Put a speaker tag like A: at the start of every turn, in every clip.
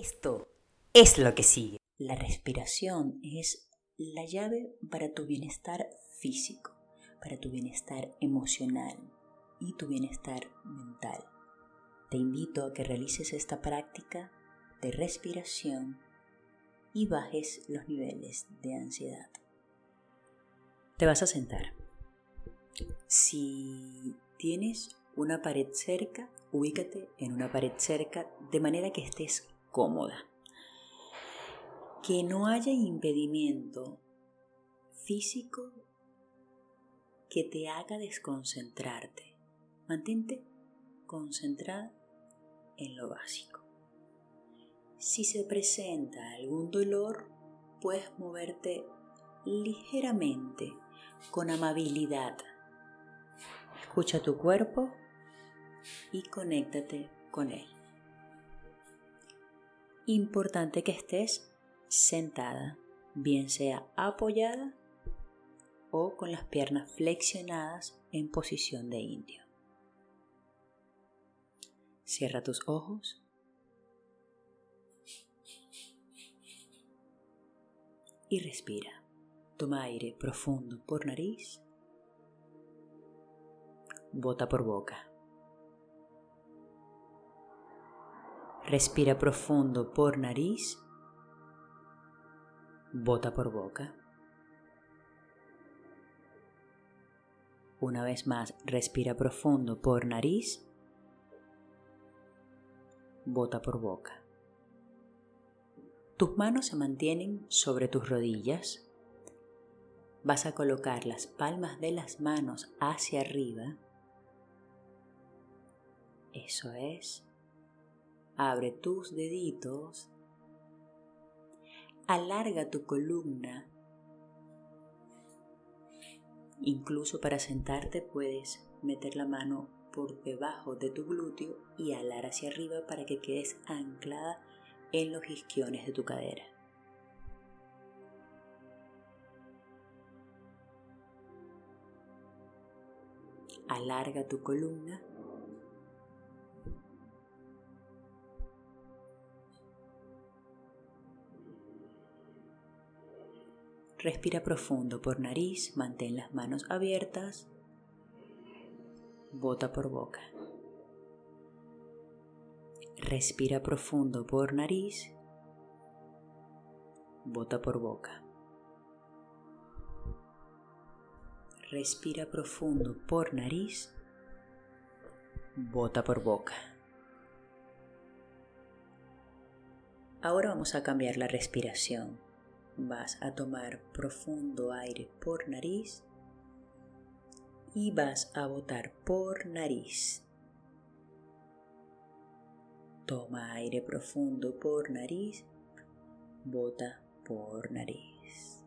A: Esto es lo que sigue. La respiración es la llave para tu bienestar físico, para tu bienestar emocional y tu bienestar mental. Te invito a que realices esta práctica de respiración y bajes los niveles de ansiedad. Te vas a sentar. Si tienes una pared cerca, ubícate en una pared cerca de manera que estés cómoda. Que no haya impedimento físico que te haga desconcentrarte. Mantente concentrada en lo básico. Si se presenta algún dolor, puedes moverte ligeramente, con amabilidad. Escucha tu cuerpo y conéctate con él. Importante que estés sentada, bien sea apoyada o con las piernas flexionadas en posición de indio. Cierra tus ojos. Y respira. Toma aire profundo por nariz. Bota por boca. Respira profundo por nariz. Bota por boca. Una vez más, respira profundo por nariz. Bota por boca. Tus manos se mantienen sobre tus rodillas. Vas a colocar las palmas de las manos hacia arriba. Eso es. Abre tus deditos. Alarga tu columna. Incluso para sentarte puedes meter la mano por debajo de tu glúteo y alar hacia arriba para que quedes anclada en los isquiones de tu cadera. Alarga tu columna Respira profundo por nariz, mantén las manos abiertas, bota por boca. Respira profundo por nariz, bota por boca. Respira profundo por nariz, bota por boca. Ahora vamos a cambiar la respiración vas a tomar profundo aire por nariz y vas a botar por nariz. Toma aire profundo por nariz, bota por nariz.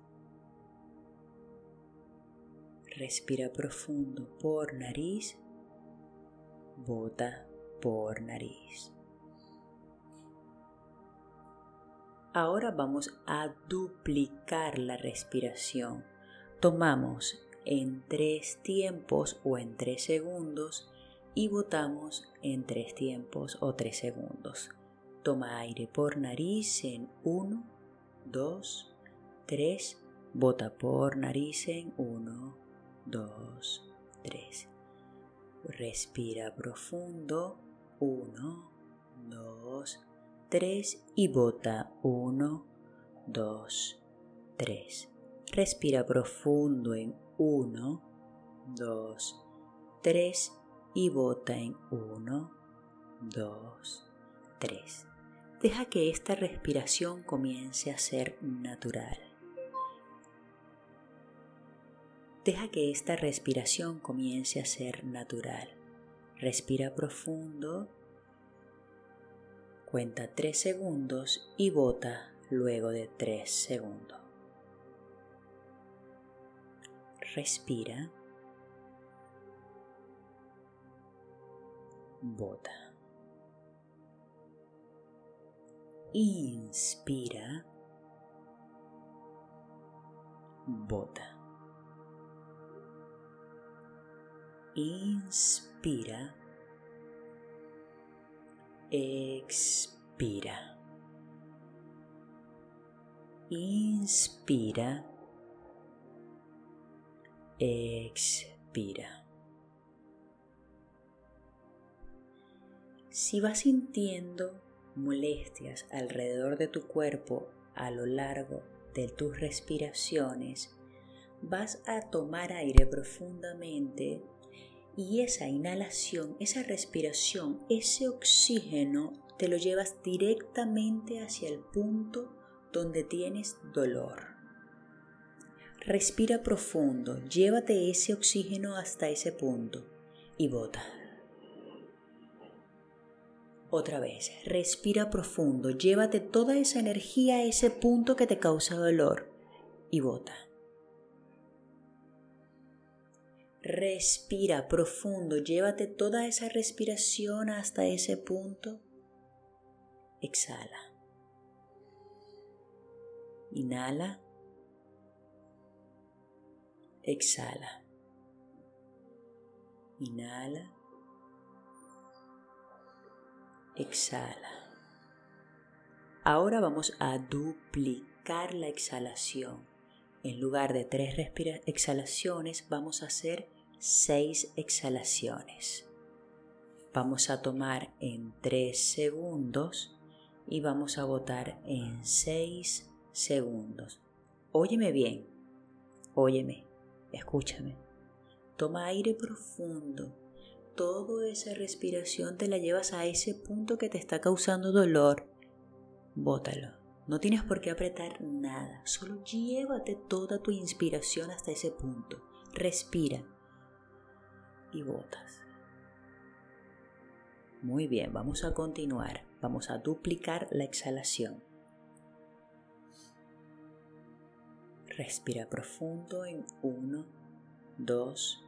A: Respira profundo por nariz, bota por nariz. Ahora vamos a duplicar la respiración. Tomamos en tres tiempos o en tres segundos y botamos en tres tiempos o tres segundos. Toma aire por nariz en 1, 2, 3. Bota por nariz en 1, 2, 3. Respira profundo. 1, 2, 3 y bota 1, 2, 3. Respira profundo en 1, 2, 3 y bota en 1, 2, 3. Deja que esta respiración comience a ser natural. Deja que esta respiración comience a ser natural. Respira profundo Cuenta 3 segundos y bota luego de 3 segundos. Respira. Bota. Inspira. Bota. Inspira expira. Inspira. Expira. Si vas sintiendo molestias alrededor de tu cuerpo a lo largo de tus respiraciones, vas a tomar aire profundamente y esa inhalación, esa respiración, ese oxígeno te lo llevas directamente hacia el punto donde tienes dolor. Respira profundo, llévate ese oxígeno hasta ese punto y bota. Otra vez, respira profundo, llévate toda esa energía a ese punto que te causa dolor y bota. Respira profundo, llévate toda esa respiración hasta ese punto. Exhala. Inhala. Exhala. Inhala. Exhala. Ahora vamos a duplicar la exhalación. En lugar de tres exhalaciones, vamos a hacer seis exhalaciones. Vamos a tomar en tres segundos y vamos a botar en seis segundos. Óyeme bien, óyeme, escúchame. Toma aire profundo. Toda esa respiración te la llevas a ese punto que te está causando dolor. Bótalo. No tienes por qué apretar nada, solo llévate toda tu inspiración hasta ese punto. Respira y botas. Muy bien, vamos a continuar. Vamos a duplicar la exhalación. Respira profundo en 1, 2,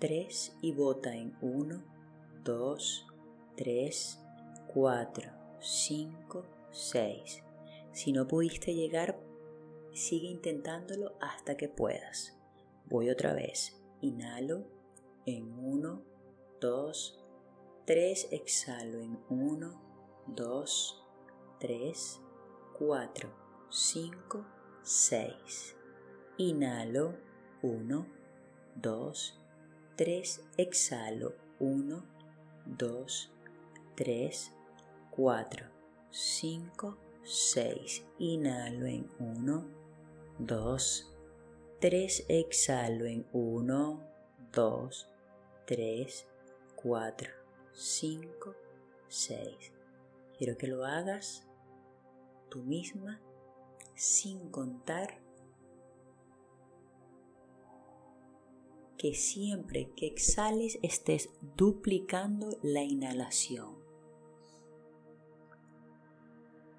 A: 3 y bota en 1, 2, 3, 4, 5, 6. Si no pudiste llegar, sigue intentándolo hasta que puedas. Voy otra vez. Inhalo en 1, 2, 3. Exhalo en 1, 2, 3, 4, 5, 6. Inhalo 1, 2, 3. Exhalo 1, 2, 3, 4, 5, 6. Inhalo en 1, 2, 3. Exhalo en 1, 2, 3, 4, 5, 6. Quiero que lo hagas tú misma sin contar que siempre que exhales estés duplicando la inhalación.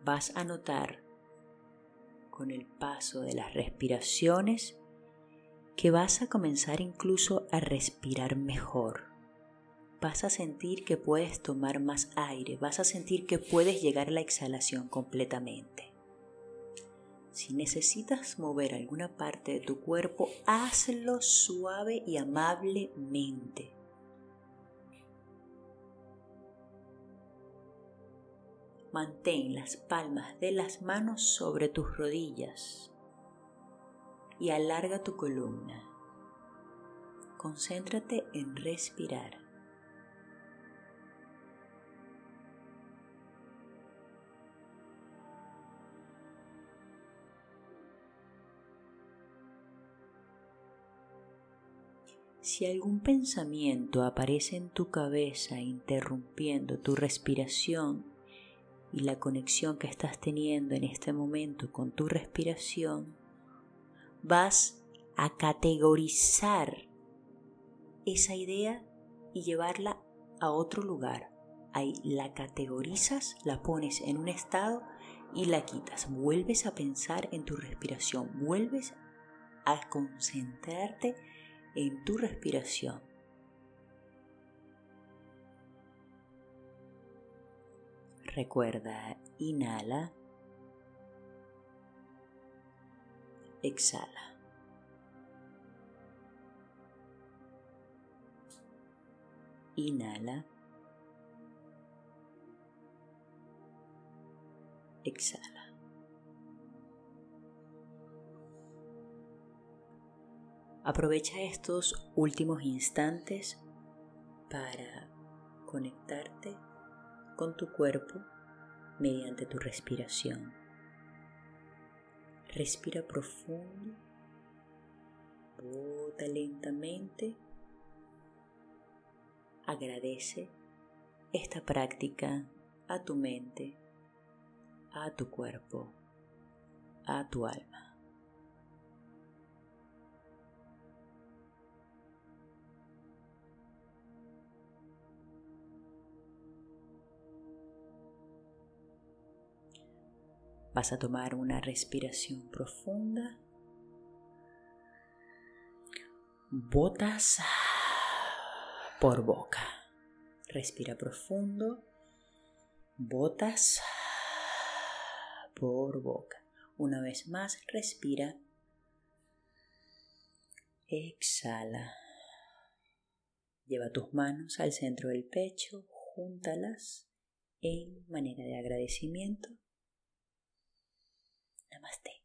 A: Vas a notar con el paso de las respiraciones que vas a comenzar incluso a respirar mejor. Vas a sentir que puedes tomar más aire, vas a sentir que puedes llegar a la exhalación completamente. Si necesitas mover alguna parte de tu cuerpo, hazlo suave y amablemente. Mantén las palmas de las manos sobre tus rodillas y alarga tu columna. Concéntrate en respirar. Si algún pensamiento aparece en tu cabeza interrumpiendo tu respiración, y la conexión que estás teniendo en este momento con tu respiración, vas a categorizar esa idea y llevarla a otro lugar. Ahí la categorizas, la pones en un estado y la quitas. Vuelves a pensar en tu respiración, vuelves a concentrarte en tu respiración. Recuerda, inhala, exhala. Inhala. Exhala. Aprovecha estos últimos instantes para conectarte con tu cuerpo mediante tu respiración. Respira profundo, bota lentamente, agradece esta práctica a tu mente, a tu cuerpo, a tu alma. Vas a tomar una respiración profunda. Botas por boca. Respira profundo. Botas por boca. Una vez más, respira. Exhala. Lleva tus manos al centro del pecho, júntalas en manera de agradecimiento ナマステ。